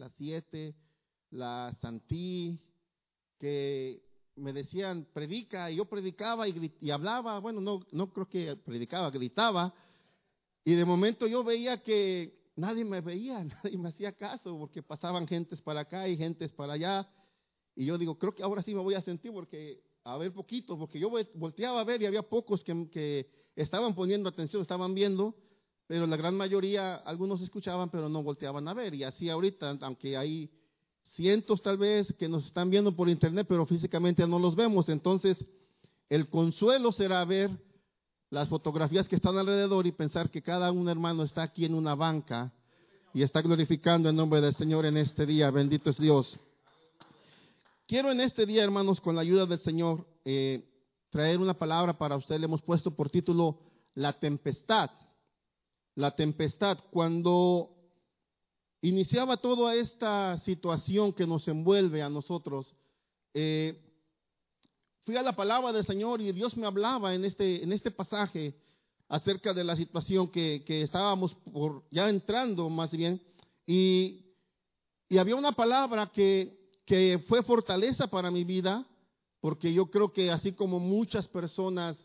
la siete, la Santí, que me decían, predica, y yo predicaba y, y, hablaba, bueno, no, no creo que predicaba, gritaba, y de momento yo veía que nadie me veía, nadie me hacía caso, porque pasaban gentes para acá y gentes para allá, y yo digo, creo que ahora sí me voy a sentir, porque, a ver poquito, porque yo volteaba a ver y había pocos que, que estaban poniendo atención, estaban viendo, pero la gran mayoría, algunos escuchaban, pero no volteaban a ver, y así ahorita, aunque hay cientos tal vez que nos están viendo por internet, pero físicamente no los vemos. Entonces, el consuelo será ver las fotografías que están alrededor y pensar que cada un hermano está aquí en una banca y está glorificando el nombre del Señor en este día. Bendito es Dios. Quiero en este día, hermanos, con la ayuda del Señor, eh, traer una palabra para usted. Le hemos puesto por título La tempestad. La tempestad. Cuando iniciaba toda esta situación que nos envuelve a nosotros, eh, fui a la palabra del Señor y Dios me hablaba en este, en este pasaje acerca de la situación que, que estábamos por ya entrando más bien, y, y había una palabra que, que fue fortaleza para mi vida, porque yo creo que así como muchas personas,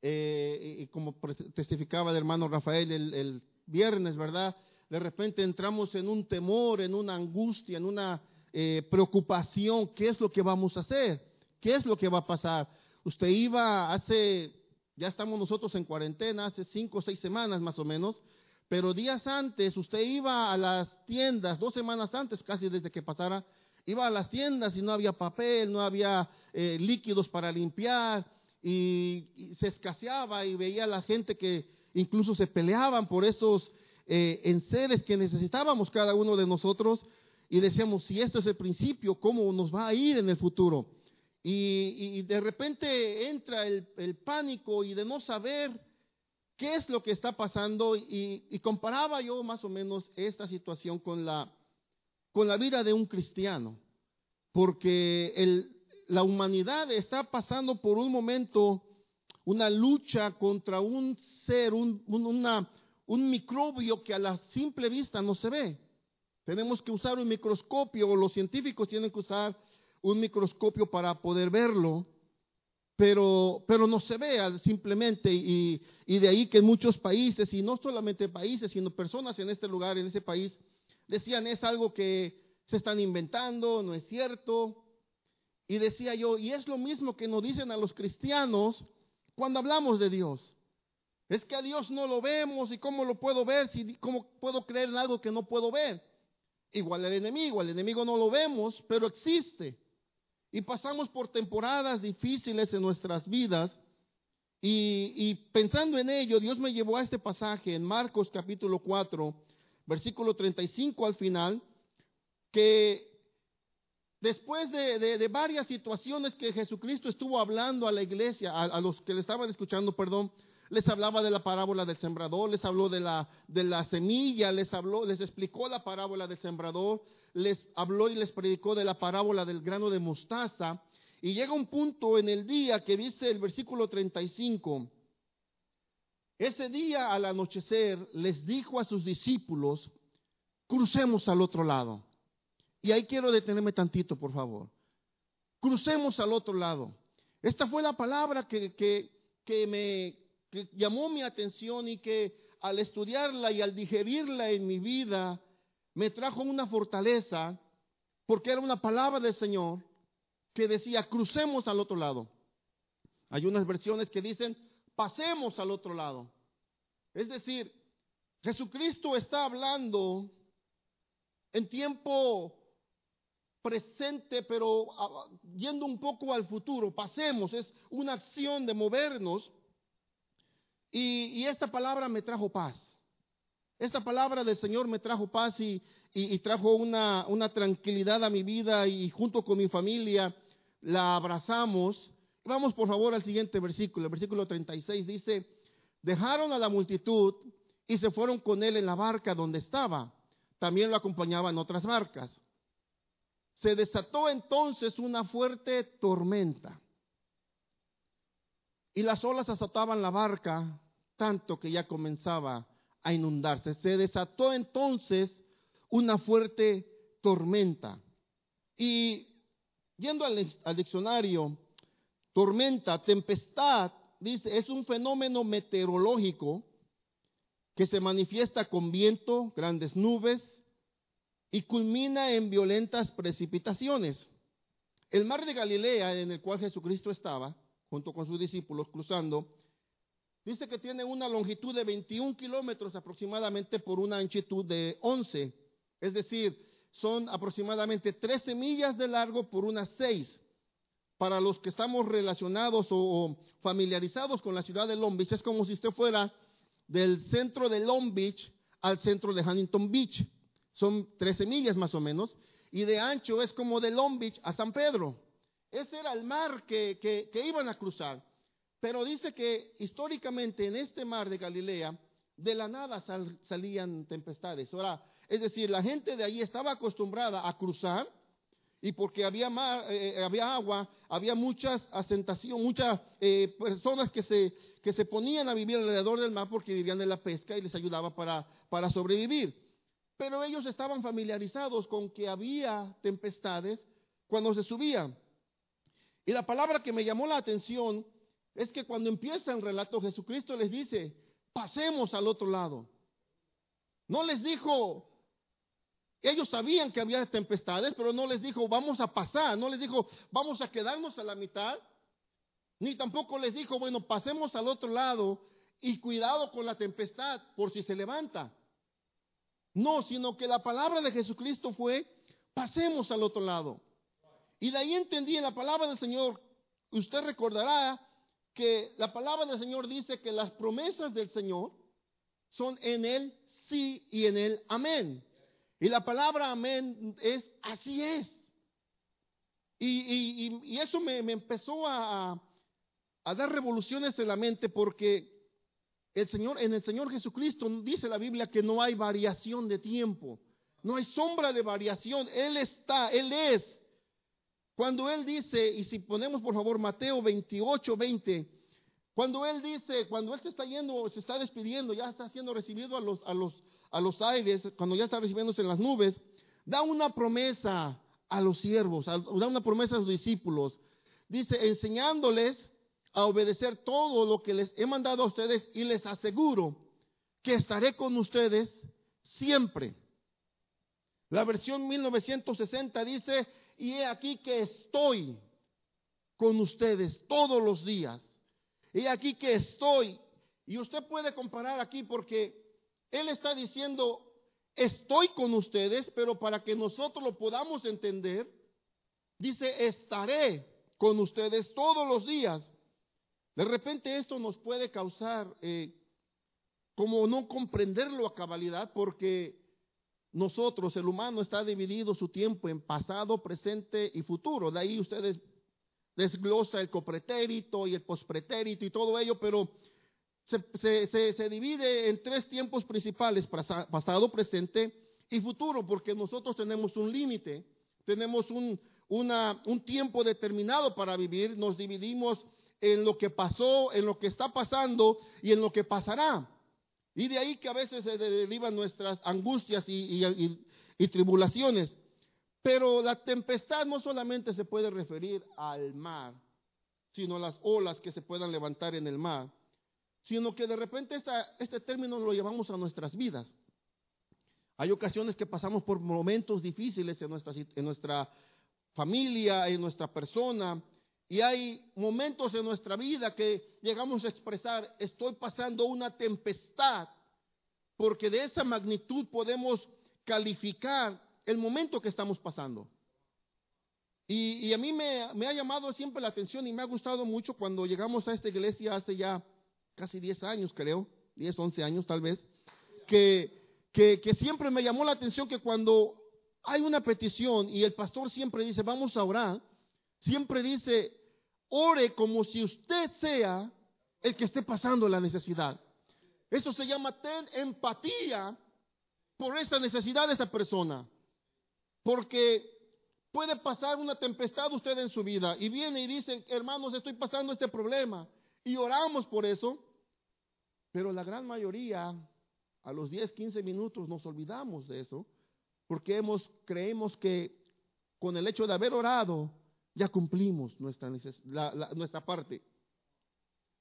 eh, y como testificaba el hermano Rafael el, viernes, ¿verdad? de repente entramos en un temor, en una angustia, en una eh, preocupación, ¿qué es lo que vamos a hacer? ¿Qué es lo que va a pasar? Usted iba hace, ya estamos nosotros en cuarentena, hace cinco o seis semanas más o menos, pero días antes usted iba a las tiendas, dos semanas antes casi desde que pasara, iba a las tiendas y no había papel, no había eh, líquidos para limpiar y, y, se escaseaba y veía a la gente que incluso se peleaban por esos eh, en seres que necesitábamos cada uno de nosotros y decíamos, si esto es el principio, ¿cómo nos va a ir en el futuro? Y, de repente entra el, pánico y de no saber qué es lo que está pasando y, comparaba yo más o menos esta situación con la, con la vida de un cristiano, porque el, la humanidad está pasando por un momento una lucha contra un ser, un, una, un microbio que a la simple vista no se ve. Tenemos que usar un microscopio, o los científicos tienen que usar un microscopio para poder verlo, pero, pero no se ve simplemente. Y, y de ahí que muchos países, y no solamente países, sino personas en este lugar, en ese país, decían es algo que se están inventando, no es cierto. Y decía yo, y es lo mismo que nos dicen a los cristianos cuando hablamos de Dios. Es que a Dios no lo vemos y cómo lo puedo ver, si cómo puedo creer en algo que no puedo ver. Igual el enemigo, el enemigo no lo vemos, pero existe. Y pasamos por temporadas difíciles en nuestras vidas. Y, y, pensando en ello, Dios me llevó a este pasaje en Marcos capítulo 4, versículo 35 al final, que después de, varias situaciones que Jesucristo estuvo hablando a la iglesia, a, a los que le estaban escuchando, perdón, les hablaba de la parábola del sembrador, les habló de la, de la semilla, les habló, les explicó la parábola del sembrador, les habló y les predicó de la parábola del grano de mostaza. Y llega un punto en el día que dice el versículo 35, ese día al anochecer les dijo a sus discípulos, crucemos al otro lado. Y ahí quiero detenerme tantito, por favor. Crucemos al otro lado. Esta fue la palabra que, que, que me, que llamó mi atención y que al estudiarla y al digerirla en mi vida me trajo una fortaleza porque era una palabra del Señor que decía crucemos al otro lado. Hay unas versiones que dicen pasemos al otro lado. Es decir, Jesucristo está hablando en tiempo presente, pero ah, yendo un poco al futuro. Pasemos, es una acción de movernos y, esta palabra me trajo paz. Esta palabra del Señor me trajo paz y, trajo una, una, tranquilidad a mi vida y junto con mi familia la abrazamos. Vamos por favor al siguiente versículo, el versículo 36 dice, dejaron a la multitud y se fueron con él en la barca donde estaba. También lo acompañaban otras barcas. Se desató entonces una fuerte tormenta y las olas azotaban la barca tanto que ya comenzaba a inundarse. Se desató entonces una fuerte tormenta. Y yendo al, diccionario, tormenta, tempestad, dice, es un fenómeno meteorológico que se manifiesta con viento, grandes nubes y culmina en violentas precipitaciones. El mar de Galilea en el cual Jesucristo estaba, junto con sus discípulos cruzando, dice que tiene una longitud de 21 kilómetros aproximadamente por una anchitud de 11. Es decir, son aproximadamente 13 millas de largo por unas 6. Para los que estamos relacionados o, familiarizados con la ciudad de Long Beach, es como si usted fuera del centro de Long Beach al centro de Huntington Beach. Son 13 millas más o menos y de ancho es como de Long Beach a San Pedro. Ese era el mar que, que, iban a cruzar. Pero dice que históricamente en este mar de Galilea, de la nada salían tempestades. Ahora, es decir, la gente de allí estaba acostumbrada a cruzar y porque había, mar, eh, había agua, había muchas asentaciones, muchas eh, personas que se, que se ponían a vivir alrededor del mar porque vivían de la pesca y les ayudaba para, para sobrevivir. Pero ellos estaban familiarizados con que había tempestades cuando se subían. Y la palabra que me llamó la atención es que cuando empieza el relato Jesucristo les dice, pasemos al otro lado. No les dijo, ellos sabían que había tempestades, pero no les dijo, vamos a pasar, no les dijo, vamos a quedarnos a la mitad, ni tampoco les dijo, bueno, pasemos al otro lado y cuidado con la tempestad por si se levanta. No, sino que la palabra de Jesucristo fue, pasemos al otro lado. Y de ahí entendí en la palabra del Señor, usted recordará que la palabra del Señor dice que las promesas del Señor son en Él sí y en Él amén. Y la palabra amén es así es. Y, eso me, empezó a, a dar revoluciones en la mente porque el Señor, en el Señor Jesucristo dice la Biblia que no hay variación de tiempo, no hay sombra de variación, Él está, Él es. Cuando Él dice, y si ponemos por favor Mateo 28, 20, cuando Él dice, cuando Él se está yendo, se está despidiendo, ya está siendo recibido a los, a los, a los aires, cuando ya está recibiéndose en las nubes, da una promesa a los siervos, da una promesa a sus discípulos. Dice, enseñándoles a obedecer todo lo que les he mandado a ustedes y les aseguro que estaré con ustedes siempre. La versión 1960 dice, y he aquí que estoy con ustedes todos los días. He aquí que estoy. Y usted puede comparar aquí porque Él está diciendo, estoy con ustedes, pero para que nosotros lo podamos entender, dice, estaré con ustedes todos los días. De repente esto nos puede causar eh, como no comprenderlo a cabalidad porque nosotros, el humano, está dividido su tiempo en pasado, presente y futuro. De ahí ustedes desglosa el copretérito y el pospretérito y todo ello, pero se, se, divide en tres tiempos principales, pasado, presente y futuro, porque nosotros tenemos un límite, tenemos un, un tiempo determinado para vivir, nos dividimos en lo que pasó, en lo que está pasando y en lo que pasará. Y de ahí que a veces se derivan nuestras angustias y, tribulaciones. Pero la tempestad no solamente se puede referir al mar, sino a las olas que se puedan levantar en el mar, sino que de repente este término lo llevamos a nuestras vidas. Hay ocasiones que pasamos por momentos difíciles en nuestra, en nuestra familia, en nuestra persona, y hay momentos en nuestra vida que llegamos a expresar, estoy pasando una tempestad, porque de esa magnitud podemos calificar el momento que estamos pasando. Y, a mí me, ha llamado siempre la atención y me ha gustado mucho cuando llegamos a esta iglesia hace ya casi 10 años, creo, 10, 11 años tal vez, que, siempre me llamó la atención que cuando hay una petición y el pastor siempre dice, vamos a orar, siempre dice, ore como si usted sea el que esté pasando la necesidad. Eso se llama ten empatía por esa necesidad de esa persona. Porque puede pasar una tempestad usted en su vida y viene y dice, hermanos, estoy pasando este problema. Y oramos por eso. Pero la gran mayoría, a los 10, 15 minutos nos olvidamos de eso. porque hemos, creemos que con el hecho de haber orado, ya cumplimos nuestra, nuestra parte.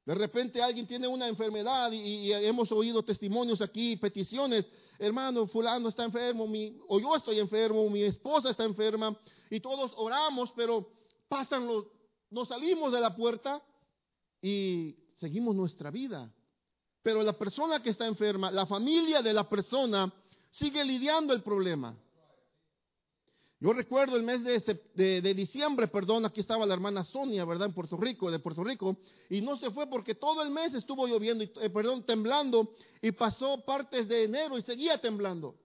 De repente alguien tiene una enfermedad y, hemos oído testimonios aquí, peticiones, hermano, fulano está enfermo, mi, o yo estoy enfermo, mi esposa está enferma, y todos oramos, pero pasan los, nos salimos de la puerta y seguimos nuestra vida. Pero la persona que está enferma, la familia de la persona, sigue lidiando el problema. Yo recuerdo el mes de, de, diciembre, perdón, aquí estaba la hermana Sonia, ¿verdad? En Puerto Rico, de Puerto Rico, y no se fue porque todo el mes estuvo lloviendo, y, eh, perdón, temblando, y pasó partes de enero y seguía temblando.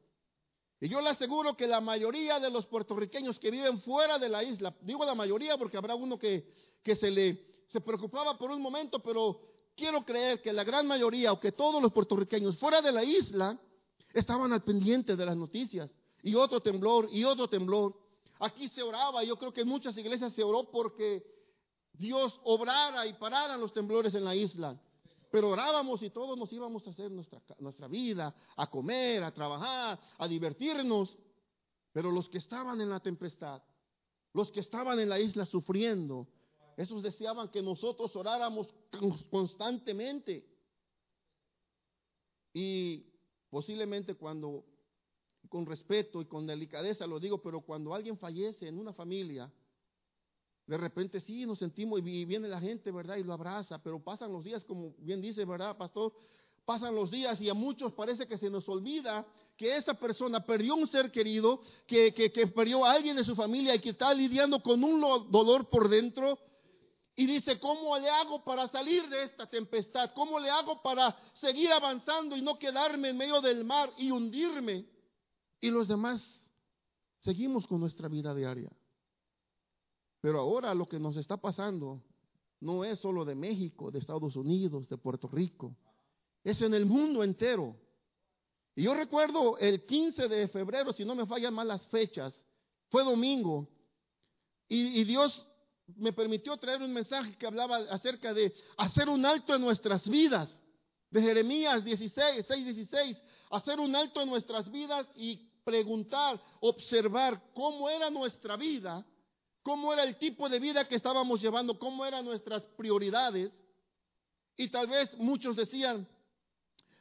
Y yo le aseguro que la mayoría de los puertorriqueños que viven fuera de la isla, digo la mayoría porque habrá uno que, que se le se preocupaba por un momento, pero quiero creer que la gran mayoría o que todos los puertorriqueños fuera de la isla estaban al pendiente de las noticias y otro temblor, y otro temblor. Aquí se oraba, yo creo que en muchas iglesias se oró porque Dios obrara y pararan los temblores en la isla. Pero orábamos y todos nos íbamos a hacer nuestra, nuestra vida, a comer, a trabajar, a divertirnos. Pero los que estaban en la tempestad, los que estaban en la isla sufriendo, esos deseaban que nosotros oráramos constantemente. Y posiblemente cuando con respeto y con delicadeza lo digo, pero cuando alguien fallece en una familia, de repente sí nos sentimos y viene la gente, ¿verdad? Y lo abraza, pero pasan los días, como bien dice, ¿verdad, pastor? Pasan los días y a muchos parece que se nos olvida que esa persona perdió un ser querido, que, que, perdió a alguien de su familia y que está lidiando con un dolor por dentro. Y dice, ¿cómo le hago para salir de esta tempestad? ¿Cómo le hago para seguir avanzando y no quedarme en medio del mar y hundirme? Y los demás seguimos con nuestra vida diaria. Pero ahora lo que nos está pasando no es solo de México, de Estados Unidos, de Puerto Rico. Es en el mundo entero. Y yo recuerdo el 15 de febrero, si no me fallan mal las fechas, fue domingo. Y, Dios me permitió traer un mensaje que hablaba acerca de hacer un alto en nuestras vidas. De Jeremías 16, 6, 16. Hacer un alto en nuestras vidas y preguntar, observar cómo era nuestra vida, cómo era el tipo de vida que estábamos llevando, cómo eran nuestras prioridades. Y tal vez muchos decían,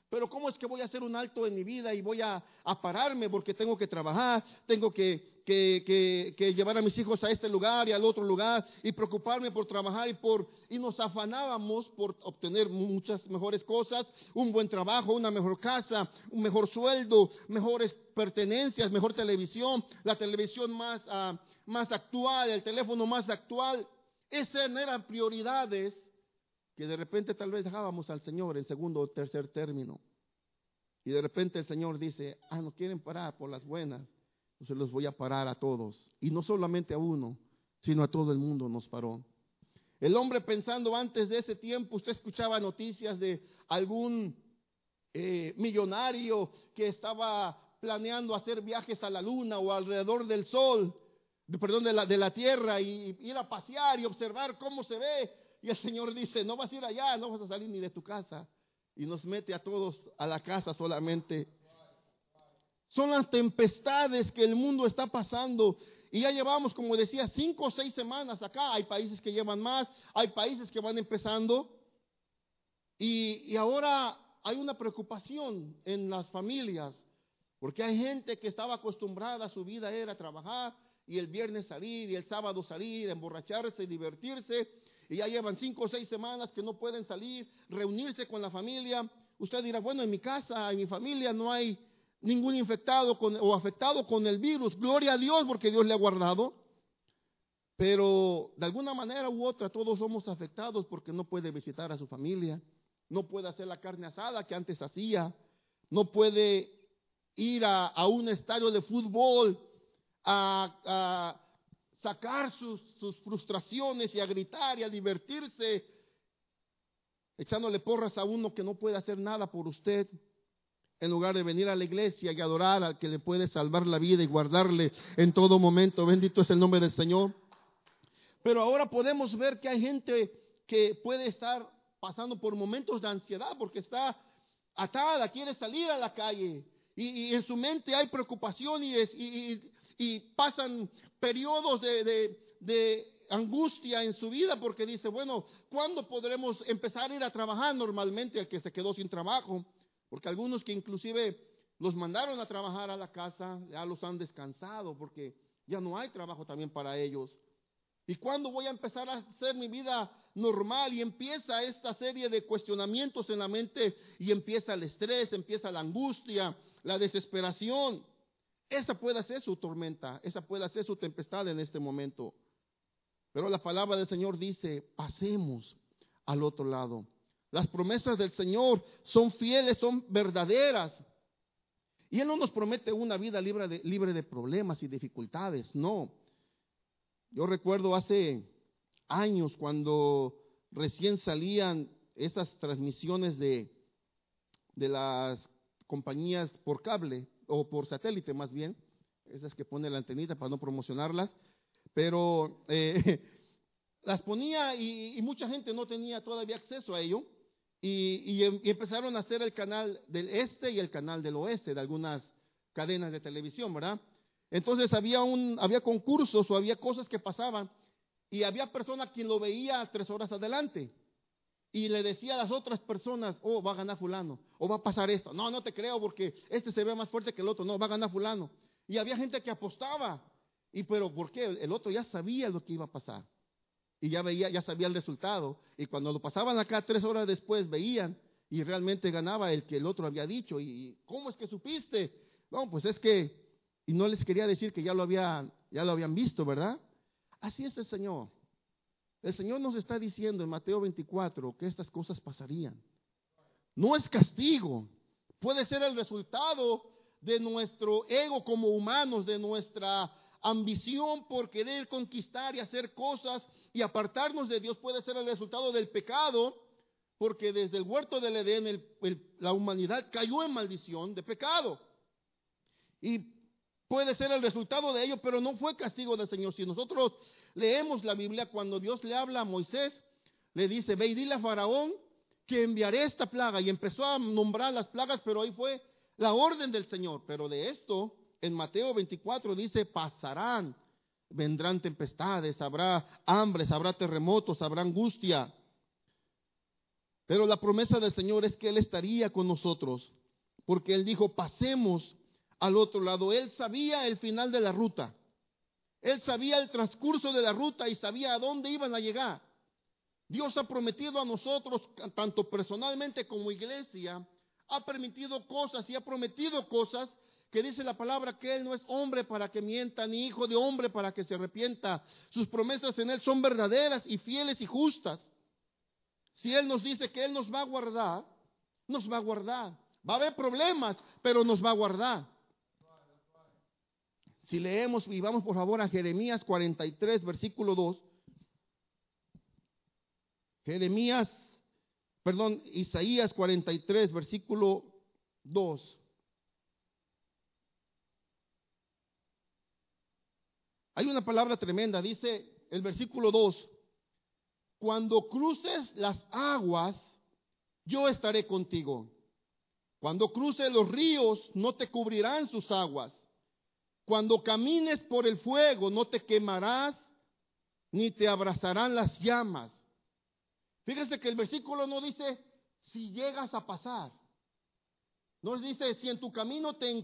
pero ¿cómo es que voy a hacer un alto en mi vida y voy a, pararme porque tengo que trabajar, tengo que, que, llevar a mis hijos a este lugar y al otro lugar y preocuparme por trabajar y por... Y nos afanábamos por obtener muchas mejores cosas, un buen trabajo, una mejor casa, un mejor sueldo, mejores pertenencias, mejor televisión, la televisión más, ah, más actual, el teléfono más actual. Esas eran prioridades que de repente tal vez dejábamos al Señor en segundo o tercer término. Y de repente el Señor dice, ah, no quieren parar por las buenas, entonces los voy a parar a todos. Y no solamente a uno, sino a todo el mundo nos paró. El hombre pensando antes de ese tiempo, usted escuchaba noticias de algún eh, millonario que estaba planeando hacer viajes a la luna o alrededor del sol, perdón, de la, de la tierra y ir a pasear y observar cómo se ve y el Señor dice, no vas a ir allá, no vas a salir ni de tu casa. Y nos mete a todos a la casa solamente. Son las tempestades que el mundo está pasando. Y ya llevamos, como decía, cinco o seis semanas acá. Hay países que llevan más, hay países que van empezando. Y, y ahora hay una preocupación en las familias. Porque hay gente que estaba acostumbrada, su vida era trabajar y el viernes salir y el sábado salir, emborracharse, divertirse y ya llevan cinco o seis semanas que no pueden salir, reunirse con la familia. Usted dirá, bueno, en mi casa, en mi familia no hay ningún infectado o afectado con el virus. Gloria a Dios porque Dios le ha guardado. Pero de alguna manera u otra todos somos afectados porque no puede visitar a su familia, no puede hacer la carne asada que antes hacía, no puede ir a, un estadio de fútbol a sacar sus, frustraciones y a gritar y a divertirse, echándole porras a uno que no puede hacer nada por usted, en lugar de venir a la iglesia y adorar al que le puede salvar la vida y guardarle en todo momento. Bendito es el nombre del Señor. Pero ahora podemos ver que hay gente que puede estar pasando por momentos de ansiedad porque está atada, quiere salir a la calle, y, en su mente hay preocupación y, y pasan periodos de, de, angustia en su vida porque dice, bueno, ¿cuándo podremos empezar a ir a trabajar normalmente al que se quedó sin trabajo? Porque algunos que inclusive los mandaron a trabajar a la casa, ya los han descansado porque ya no hay trabajo también para ellos. ¿Y cuándo voy a empezar a hacer mi vida normal? Y empieza esta serie de cuestionamientos en la mente y empieza el estrés, empieza la angustia, la desesperación. Esa puede ser su tormenta, esa puede ser su tempestad en este momento. Pero la palabra del Señor dice, pasemos al otro lado. Las promesas del Señor son fieles, son verdaderas. Y Él no nos promete una vida libre de, libre de problemas y dificultades, no. Yo recuerdo hace años cuando recién salían esas transmisiones de, de las compañías por cable o por satélite más bien, esas que pone la antenita para no promocionarlas, pero eh, las ponía y, mucha gente no tenía todavía acceso a ello y, y, empezaron a hacer el canal del este y el canal del oeste de algunas cadenas de televisión, ¿verdad? Entonces había, un, había concursos o había cosas que pasaban y había personas quien lo veía tres horas adelante y le decía a las otras personas, oh, va a ganar fulano, o va a pasar esto. No, no te creo porque este se ve más fuerte que el otro, no, va a ganar fulano. Y había gente que apostaba. Y pero ¿por qué? El otro ya sabía lo que iba a pasar. Y ya veía, ya sabía el resultado. Y cuando lo pasaban acá tres horas después veían y realmente ganaba el que el otro había dicho. ¿Y cómo es que supiste? No, pues es que y no les quería decir que ya lo, había, ya lo habían visto, ¿verdad? Así es el Señor. El Señor nos está diciendo en Mateo 24 que estas cosas pasarían. No es castigo, puede ser el resultado de nuestro ego como humanos, de nuestra ambición por querer conquistar y hacer cosas y apartarnos de Dios, puede ser el resultado del pecado, porque desde el huerto del Edén la humanidad cayó en maldición de pecado. Y puede ser el resultado de ello, pero no fue castigo del Señor. Si nosotros leemos la Biblia, cuando Dios le habla a Moisés, le dice, ve y dile a Faraón que enviaré esta plaga. Y empezó a nombrar las plagas, pero ahí fue la orden del Señor. Pero de esto, en Mateo 24 dice, pasarán, vendrán tempestades, habrá hambres, habrá terremotos, habrá angustia. Pero la promesa del Señor es que Él estaría con nosotros, porque Él dijo, pasemos al otro lado. Él sabía el final de la ruta. Él sabía el transcurso de la ruta y sabía a dónde iban a llegar. Dios ha prometido a nosotros, tanto personalmente como iglesia, ha permitido cosas y ha prometido cosas que dice la palabra que Él no es hombre para que mienta, ni hijo de hombre para que se arrepienta. Sus promesas en Él son verdaderas y fieles y justas. Si Él nos dice que Él nos va a guardar, nos va a guardar. Va a haber problemas, pero nos va a guardar. Si leemos y vamos por favor a Jeremías 43, versículo 2. Jeremías, perdón, Isaías 43, versículo 2. Hay una palabra tremenda, dice el versículo 2, cuando cruces las aguas, yo estaré contigo. Cuando cruces los ríos, no te cubrirán sus aguas. Cuando camines por el fuego no te quemarás ni te abrazarán las llamas. Fíjese que el versículo no dice si llegas a pasar. No dice si en tu camino te,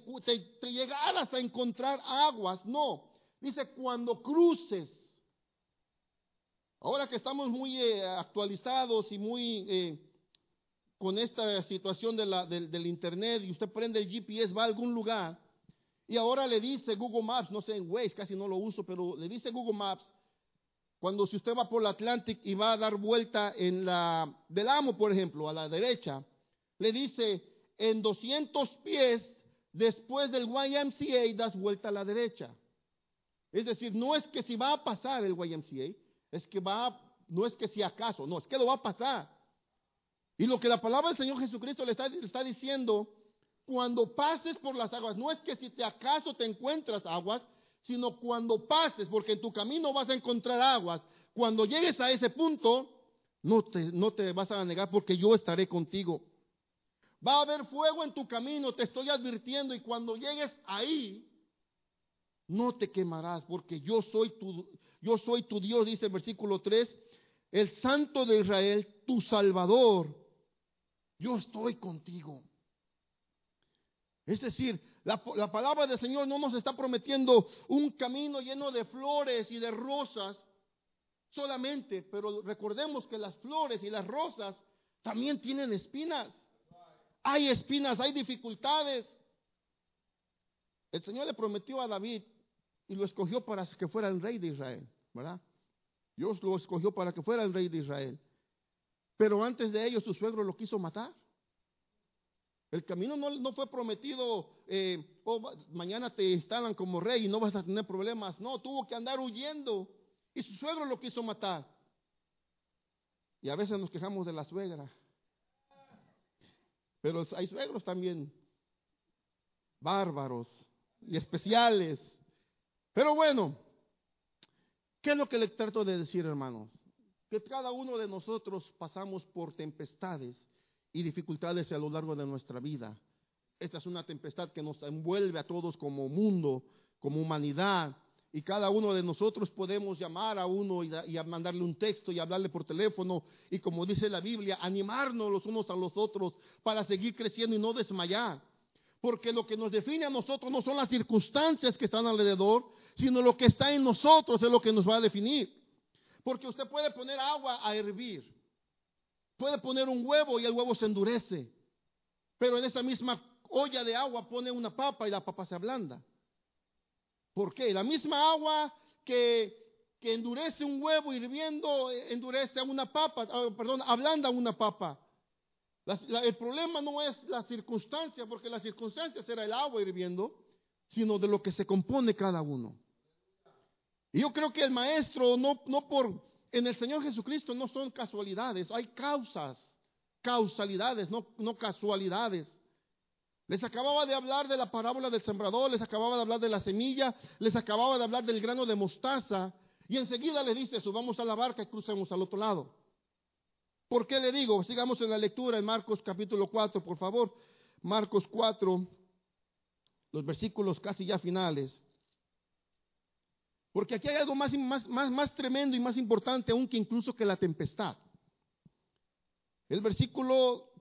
te, llegaras a encontrar aguas. No. Dice cuando cruces. Ahora que estamos muy eh, actualizados y muy eh, con esta situación de la, del, internet y usted prende el GPS, va a algún lugar y ahora le dice Google Maps, no sé en Waze, casi no lo uso, pero le dice Google Maps, cuando si usted va por el Atlantic y va a dar vuelta en la del Amo, por ejemplo, a la derecha, le dice en 200 pies después del YMCA das vuelta a la derecha. Es decir, no es que si va a pasar el YMCA, es que va, no es que si acaso, no, es que lo va a pasar. Y lo que la palabra del Señor Jesucristo le está, le está diciendo cuando pases por las aguas, no es que si te acaso te encuentras aguas, sino cuando pases, porque en tu camino vas a encontrar aguas. Cuando llegues a ese punto, no te, no te vas a negar porque yo estaré contigo. Va a haber fuego en tu camino, te estoy advirtiendo, y cuando llegues ahí, no te quemarás, porque yo soy tu, yo soy tu Dios, dice el versículo 3, el Santo de Israel, tu Salvador. Yo estoy contigo. Es decir, la, la, palabra del Señor no nos está prometiendo un camino lleno de flores y de rosas solamente, pero recordemos que las flores y las rosas también tienen espinas. Hay espinas, hay dificultades. El Señor le prometió a David y lo escogió para que fuera el rey de Israel, ¿verdad? Dios lo escogió para que fuera el rey de Israel. Pero antes de ello su suegro lo quiso matar. El camino no, fue prometido, eh, oh, mañana te instalan como rey y no vas a tener problemas. No, tuvo que andar huyendo. Y su suegro lo quiso matar. Y a veces nos quejamos de la suegra. Pero hay suegros también bárbaros y especiales. Pero bueno, ¿qué es lo que le trato de decir, hermanos? Que cada uno de nosotros pasamos por tempestades y dificultades a lo largo de nuestra vida. Esta es una tempestad que nos envuelve a todos como mundo, como humanidad. Y cada uno de nosotros podemos llamar a uno y, y, mandarle un texto y hablarle por teléfono. Y como dice la Biblia, animarnos los unos a los otros para seguir creciendo y no desmayar. Porque lo que nos define a nosotros no son las circunstancias que están alrededor, sino lo que está en nosotros es lo que nos va a definir. Porque usted puede poner agua a hervir, puede poner un huevo y el huevo se endurece, pero en esa misma olla de agua pone una papa y la papa se ablanda. ¿Por qué? La misma agua que, que endurece un huevo hirviendo, eh, endurece a una papa, ah, perdón, ablanda una papa. el problema no es la circunstancia, porque la circunstancia será el agua hirviendo, sino de lo que se compone cada uno. Y yo creo que el maestro, no, no por, en el Señor Jesucristo no son casualidades, hay causas, causalidades, no, no casualidades. Les acababa de hablar de la parábola del sembrador, les acababa de hablar de la semilla, les acababa de hablar del grano de mostaza, y enseguida les dice, subamos a la barca y crucemos al otro lado. ¿Por qué le digo? Sigamos en la lectura en Marcos capítulo 4, por favor. Marcos 4, los versículos casi ya finales. Porque aquí hay algo más, más, más, tremendo y más importante aún que incluso que la tempestad. El versículo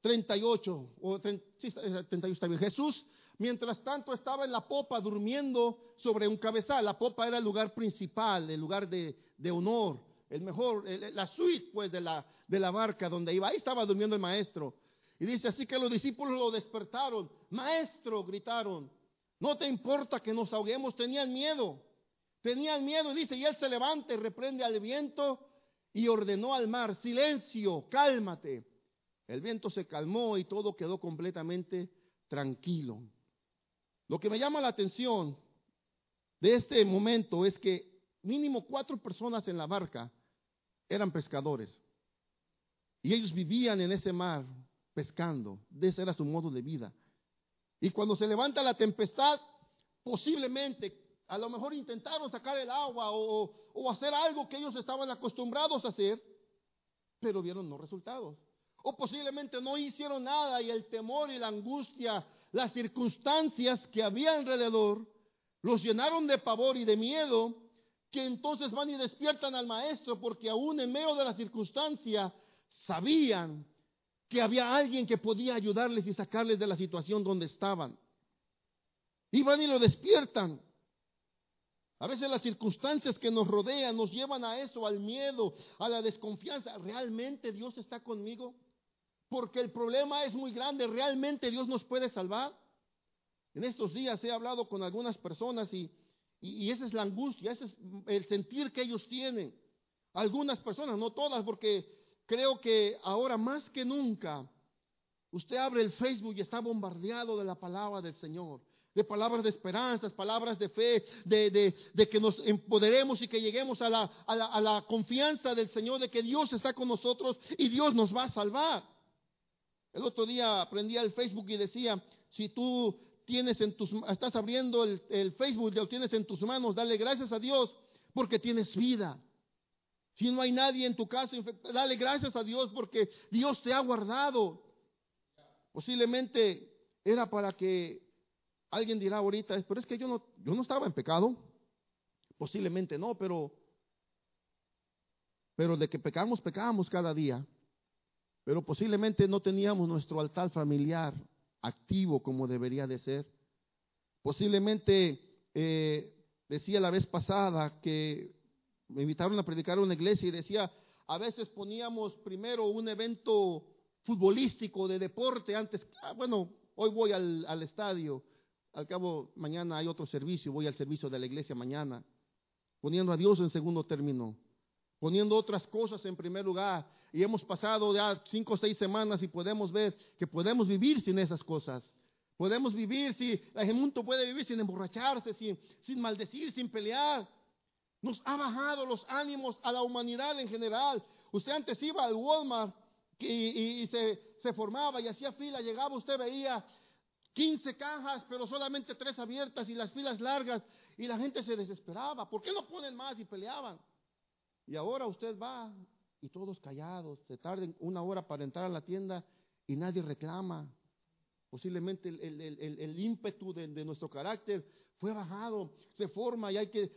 38, o 38 está bien. Jesús, mientras tanto, estaba en la popa durmiendo sobre un cabezal. La popa era el lugar principal, el lugar de, de honor, el mejor, la suite pues de la, de la barca donde iba. Ahí estaba durmiendo el maestro. Y dice así que los discípulos lo despertaron. Maestro, gritaron. No te importa que nos ahoguemos, tenían miedo. Tenían miedo y dice, y él se levanta y reprende al viento y ordenó al mar, silencio, cálmate. El viento se calmó y todo quedó completamente tranquilo. Lo que me llama la atención de este momento es que mínimo cuatro personas en la barca eran pescadores. Y ellos vivían en ese mar pescando. Ese era su modo de vida. Y cuando se levanta la tempestad, posiblemente, a lo mejor intentaron sacar el agua o, hacer algo que ellos estaban acostumbrados a hacer, pero vieron no resultados. O posiblemente no hicieron nada y el temor y la angustia, las circunstancias que había alrededor, los llenaron de pavor y de miedo, que entonces van y despiertan al maestro porque aún en medio de la circunstancia sabían que había alguien que podía ayudarles y sacarles de la situación donde estaban. Iban y lo despiertan. A veces las circunstancias que nos rodean nos llevan a eso, al miedo, a la desconfianza. ¿Realmente Dios está conmigo? Porque el problema es muy grande. ¿Realmente Dios nos puede salvar? En estos días he hablado con algunas personas y, y, y esa es la angustia, ese es el sentir que ellos tienen. Algunas personas, no todas, porque creo que ahora más que nunca, usted abre el Facebook y está bombardeado de la palabra del Señor, de palabras de esperanza, palabras de fe, de, que nos empoderemos y que lleguemos a la, a la confianza del Señor, de que Dios está con nosotros y Dios nos va a salvar. El otro día aprendí el Facebook y decía, si tú tienes en tus, estás abriendo el, Facebook lo tienes en tus manos, dale gracias a Dios porque tienes vida. Si no hay nadie en tu casa, dale gracias a Dios porque Dios te ha guardado. Posiblemente era para que alguien dirá ahorita, pero es que yo no, yo no estaba en pecado. Posiblemente no, pero, pero de que pecamos, pecamos cada día. Pero posiblemente no teníamos nuestro altar familiar activo como debería de ser. Posiblemente eh, decía la vez pasada que me invitaron a predicar en una iglesia y decía, a veces poníamos primero un evento futbolístico de deporte antes, ah, bueno, hoy voy al, al estadio, al cabo mañana hay otro servicio, voy al servicio de la iglesia mañana, poniendo a Dios en segundo término, poniendo otras cosas en primer lugar. Y hemos pasado ya cinco o seis semanas y podemos ver que podemos vivir sin esas cosas. Podemos vivir, si la gente puede vivir sin emborracharse, sin, sin maldecir, sin pelear. Nos ha bajado los ánimos a la humanidad en general. Usted antes iba al Walmart y, se, se, formaba y hacía fila, llegaba, usted veía 15 cajas, pero solamente tres abiertas y las filas largas y la gente se desesperaba. ¿Por qué no ponen más y peleaban? Y ahora usted va y todos callados, se tarden una hora para entrar a la tienda y nadie reclama. Posiblemente el, el, el, ímpetu de, de, nuestro carácter fue bajado, se forma y hay que,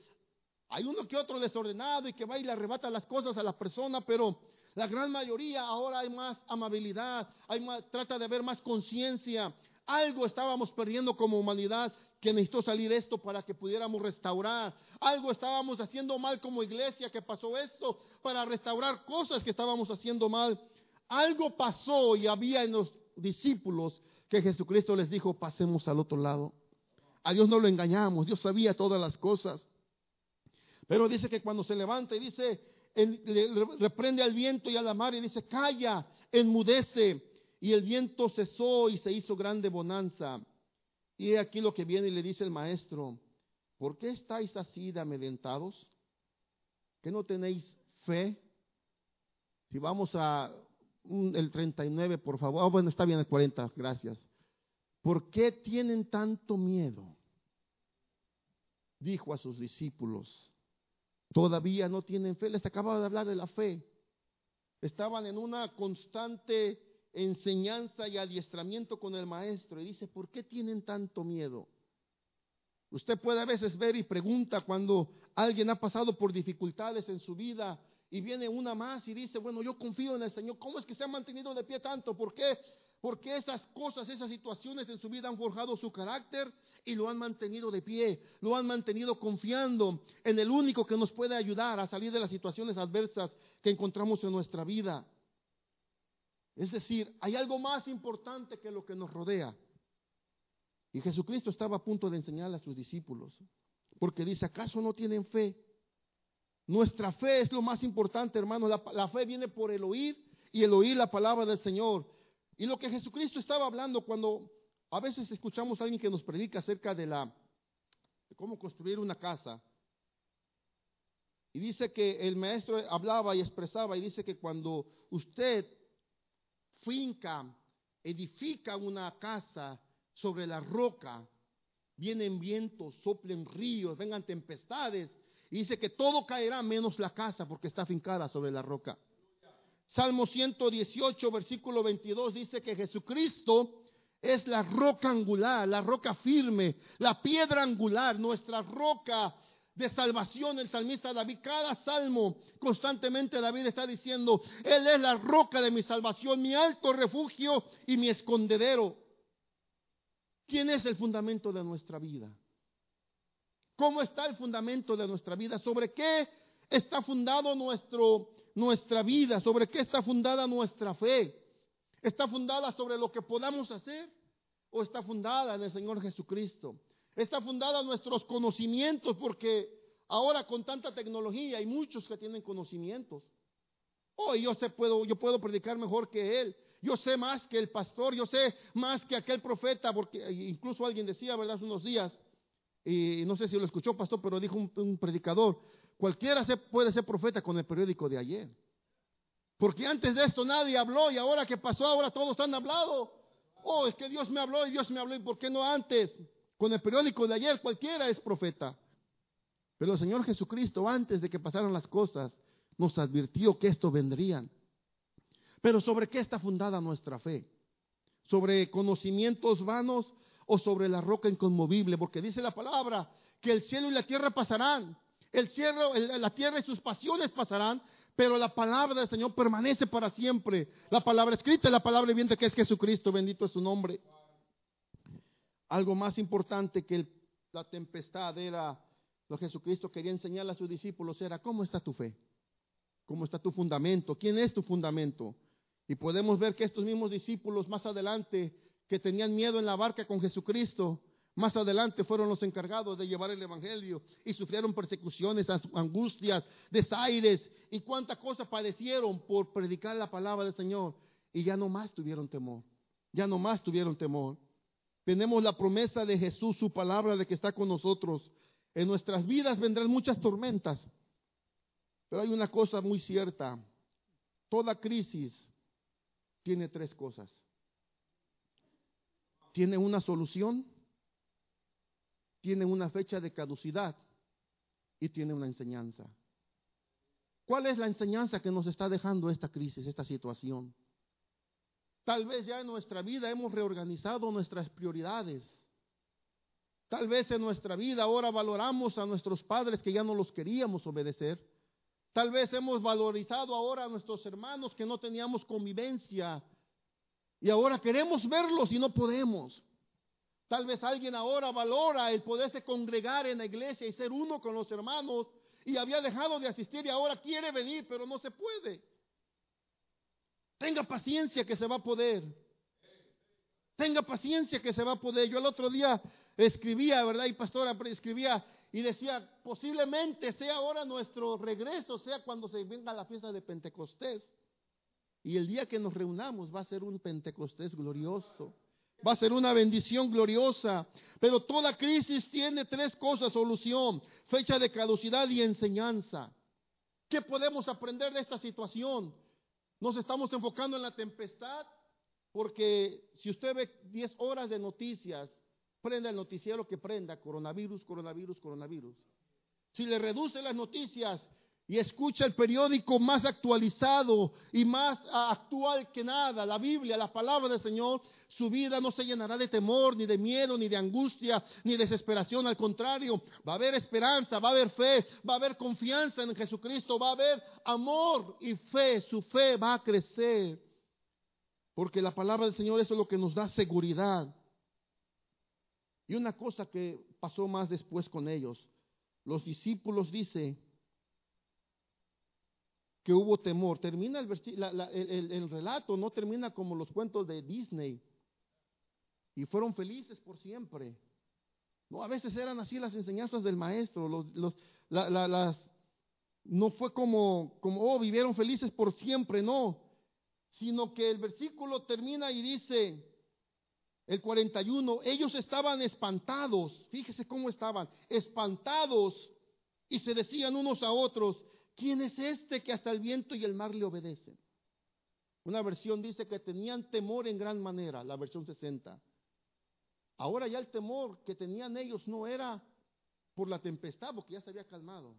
hay uno que otro desordenado y que va y le arrebata las cosas a la persona, pero la gran mayoría ahora hay más amabilidad, hay más, trata de haber más conciencia. Algo estábamos perdiendo como humanidad que necesitó salir esto para que pudiéramos restaurar. Algo estábamos haciendo mal como iglesia que pasó esto para restaurar cosas que estábamos haciendo mal. Algo pasó y había en los discípulos que Jesucristo les dijo, pasemos al otro lado. A Dios no lo engañamos, Dios sabía todas las cosas. Pero dice que cuando se levanta y dice, reprende al viento y a la mar y dice, calla, enmudece. Y el viento cesó y se hizo grande bonanza. Y aquí lo que viene y le dice el maestro, ¿por qué estáis así de amedrentados? ¿Que no tenéis fe? Si vamos a el 39, por favor. Ah, bueno, está bien el 40, gracias. ¿Por qué tienen tanto miedo? Dijo a sus discípulos. Todavía no tienen fe. Les acababa de hablar de la fe. Estaban en una constante enseñanza y adiestramiento con el maestro. Y dice, ¿por qué tienen tanto miedo? Usted puede a veces ver y pregunta cuando alguien ha pasado por dificultades en su vida y viene una más y dice, bueno, yo confío en el Señor. ¿Cómo es que se ha mantenido de pie tanto? ¿Por qué? Porque esas cosas, esas situaciones en su vida han forjado su carácter y lo han mantenido de pie, lo han mantenido confiando en el único que nos puede ayudar a salir de las situaciones adversas que encontramos en nuestra vida. Es decir, hay algo más importante que lo que nos rodea. Y Jesucristo estaba a punto de enseñarle a sus discípulos, porque dice, ¿acaso no tienen fe? Nuestra fe es lo más importante, hermano. La, fe viene por el oír y el oír la palabra del Señor. Y lo que Jesucristo estaba hablando cuando a veces escuchamos a alguien que nos predica acerca de la cómo construir una casa. Y dice que el maestro hablaba y expresaba y dice que cuando usted finca, edifica una casa sobre la roca, vienen vientos, soplen ríos, vengan tempestades, y dice que todo caerá menos la casa porque está fincada sobre la roca. Salmo 118, versículo 22 dice que Jesucristo es la roca angular, la roca firme, la piedra angular, nuestra roca de salvación. El salmista David, cada salmo constantemente David está diciendo, Él es la roca de mi salvación, mi alto refugio y mi escondedero. ¿Quién es el fundamento de nuestra vida? ¿Cómo está el fundamento de nuestra vida? ¿Sobre qué está fundado nuestro, nuestra vida? ¿Sobre qué está fundada nuestra fe? ¿Está fundada sobre lo que podamos hacer? ¿O está fundada en el Señor Jesucristo? ¿Está fundada en nuestros conocimientos? Porque ahora con tanta tecnología hay muchos que tienen conocimientos. Hoy yo, sé, puedo, yo puedo predicar mejor que él. Yo sé más que el pastor, yo sé más que aquel profeta, porque incluso alguien decía, ¿verdad? Hace unos días, y no sé si lo escuchó, pastor, pero dijo un, predicador, cualquiera se, puede ser profeta con el periódico de ayer. Porque antes de esto nadie habló y ahora que pasó, ahora todos han hablado. Oh, es que Dios me habló y Dios me habló. ¿Y por qué no antes? Con el periódico de ayer cualquiera es profeta. Pero el Señor Jesucristo, antes de que pasaran las cosas, nos advirtió que esto vendrían. Pero ¿sobre qué está fundada nuestra fe? sobre conocimientos vanos o sobre la roca inconmovible, porque dice la palabra que el cielo y la tierra pasarán, el cielo, la tierra y sus pasiones pasarán, pero la palabra del Señor permanece para siempre. La palabra escrita y la palabra viviente que es Jesucristo, bendito es su nombre. Algo más importante que la tempestad era lo que Jesucristo quería enseñarle a sus discípulos era cómo está tu fe, cómo está tu fundamento, quién es tu fundamento. Y podemos ver que estos mismos discípulos más adelante que tenían miedo en la barca con Jesucristo, más adelante fueron los encargados de llevar el Evangelio y sufrieron persecuciones, angustias, desaires y cuántas cosas padecieron por predicar la palabra del Señor. Y ya no más tuvieron temor, ya no más tuvieron temor. Tenemos la promesa de Jesús, su palabra de que está con nosotros. En nuestras vidas vendrán muchas tormentas, pero hay una cosa muy cierta. Toda crisis tiene tres cosas. Tiene una solución, tiene una fecha de caducidad y tiene una enseñanza. ¿Cuál es la enseñanza que nos está dejando esta crisis, esta situación? Tal vez ya en nuestra vida hemos reorganizado nuestras prioridades. Tal vez en nuestra vida ahora valoramos a nuestros padres que ya no los queríamos obedecer. Tal vez hemos valorizado ahora a nuestros hermanos que no teníamos convivencia y ahora queremos verlos y no podemos. Tal vez alguien ahora valora el poderse congregar en la iglesia y ser uno con los hermanos y había dejado de asistir y ahora quiere venir, pero no se puede. Tenga paciencia que se va a poder. Tenga paciencia que se va a poder. Yo el otro día escribía, ¿verdad? Y pastora escribía y decía, posiblemente sea ahora nuestro regreso, sea cuando se venga la fiesta de Pentecostés. Y el día que nos reunamos va a ser un Pentecostés glorioso. Va a ser una bendición gloriosa. Pero toda crisis tiene tres cosas, solución, fecha de caducidad y enseñanza. ¿Qué podemos aprender de esta situación? Nos estamos enfocando en la tempestad porque si usted ve 10 horas de noticias, prenda el noticiero que prenda, coronavirus, coronavirus, coronavirus. Si le reduce las noticias y escucha el periódico más actualizado y más actual que nada, la Biblia, la palabra del Señor, su vida no se llenará de temor, ni de miedo, ni de angustia, ni de desesperación. Al contrario, va a haber esperanza, va a haber fe, va a haber confianza en Jesucristo, va a haber amor y fe. Su fe va a crecer. Porque la palabra del Señor es lo que nos da seguridad. Y una cosa que pasó más después con ellos, los discípulos dice, que hubo temor. Termina el, el, relato, no termina como los cuentos de Disney. Y fueron felices por siempre. No, a veces eran así las enseñanzas del maestro. Los, las, no fue como, como, oh, vivieron felices por siempre, no. Sino que el versículo termina y dice, el 41, ellos estaban espantados. Fíjese cómo estaban, espantados. Y se decían unos a otros, ¿quién es este que hasta el viento y el mar le obedecen? Una versión dice que tenían temor en gran manera, la versión 60. Ahora ya el temor que tenían ellos no era por la tempestad, porque ya se había calmado.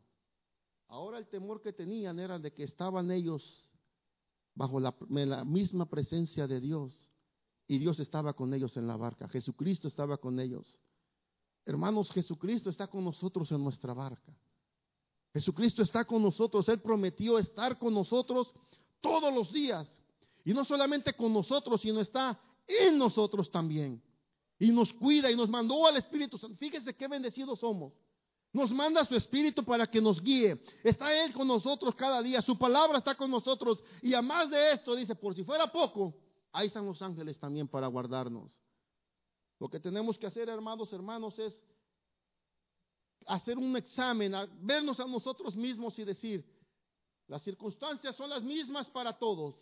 Ahora el temor que tenían era de que estaban ellos bajo la, la, misma presencia de Dios y Dios estaba con ellos en la barca. Jesucristo estaba con ellos. Hermanos, Jesucristo está con nosotros en nuestra barca. Jesucristo está con nosotros. Él prometió estar con nosotros todos los días. Y no solamente con nosotros, sino está en nosotros también. Y nos cuida y nos mandó al Espíritu Santo. Fíjese qué bendecidos somos. Nos manda su Espíritu para que nos guíe. Está Él con nosotros cada día. Su palabra está con nosotros. Y además de esto, dice, por si fuera poco, ahí están los ángeles también para guardarnos. Lo que tenemos que hacer, hermanos, hermanos, es hacer un examen, a vernos a nosotros mismos y decir, las circunstancias son las mismas para todos,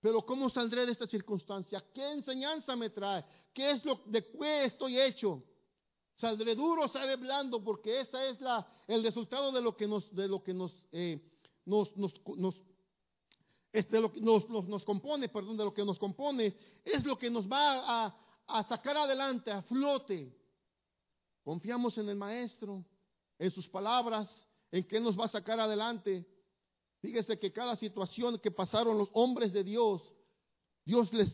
pero ¿cómo saldré de esta circunstancia? ¿Qué enseñanza me trae? ¿Qué es lo de qué estoy hecho? ¿Saldré duro saldré blando? Porque ese es la, el resultado de lo que nos, de lo que nos, eh, nos, nos, nos este, lo que nos, nos, compone, perdón, de lo que nos compone, es lo que nos va a, a sacar adelante, a flote. Confiamos en el Maestro, en sus palabras, en qué nos va a sacar adelante. Fíjese que cada situación que pasaron los hombres de Dios, Dios les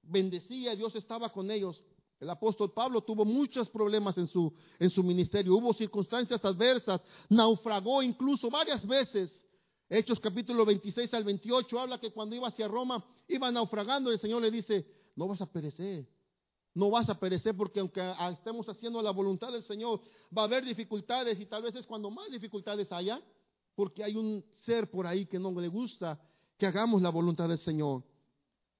bendecía, Dios estaba con ellos. El apóstol Pablo tuvo muchos problemas en su, en su ministerio, hubo circunstancias adversas, naufragó incluso varias veces. Hechos capítulo 26 al 28 habla que cuando iba hacia Roma iba naufragando el Señor le dice, no vas a perecer, no vas a perecer porque aunque estemos haciendo la voluntad del Señor, va a haber dificultades y tal vez es cuando más dificultades haya, porque hay un ser por ahí que no le gusta que hagamos la voluntad del Señor.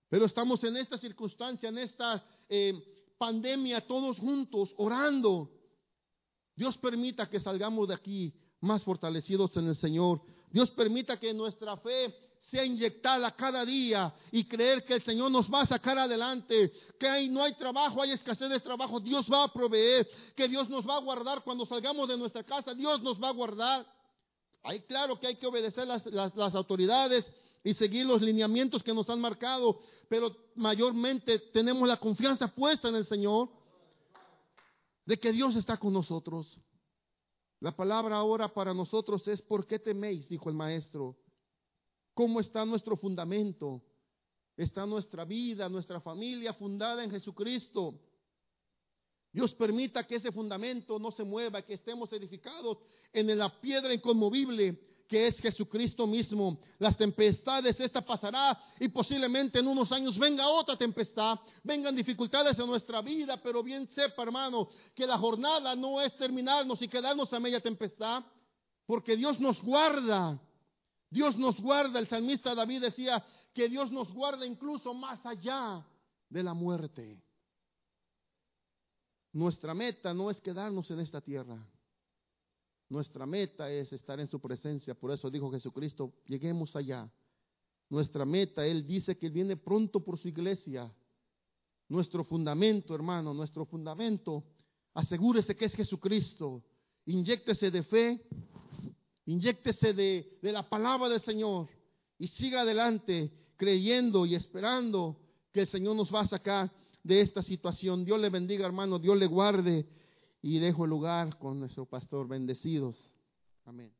Pero estamos en esta circunstancia, en esta eh, pandemia, todos juntos, orando. Dios permita que salgamos de aquí más fortalecidos en el Señor. Dios permita que nuestra fe sea inyectada cada día y creer que el Señor nos va a sacar adelante, que no hay trabajo, hay escasez de trabajo, Dios va a proveer, que Dios nos va a guardar cuando salgamos de nuestra casa, Dios nos va a guardar. Hay claro que hay que obedecer las, las, autoridades y seguir los lineamientos que nos han marcado, pero mayormente tenemos la confianza puesta en el Señor de que Dios está con nosotros. La palabra ahora para nosotros es ¿por qué teméis? dijo el maestro. ¿Cómo está nuestro fundamento? Está nuestra vida, nuestra familia fundada en Jesucristo. Dios permita que ese fundamento no se mueva, que estemos edificados en la piedra inconmovible que es Jesucristo mismo. Las tempestades, esta pasará y posiblemente en unos años venga otra tempestad, vengan dificultades en nuestra vida, pero bien sepa, hermano, que la jornada no es terminarnos y quedarnos a media tempestad, porque Dios nos guarda. Dios nos guarda. El salmista David decía que Dios nos guarda incluso más allá de la muerte. Nuestra meta no es quedarnos en esta tierra. Nuestra meta es estar en su presencia. Por eso dijo Jesucristo, lleguemos allá. Nuestra meta, Él dice que viene pronto por su iglesia. Nuestro fundamento, hermano, nuestro fundamento, asegúrese que es Jesucristo. Inyéctese de fe, inyéctese de, de la palabra del Señor y siga adelante creyendo y esperando que el Señor nos va a sacar de esta situación. Dios le bendiga, hermano, Dios le guarde y dejo el lugar con nuestro pastor. Bendecidos. Amén.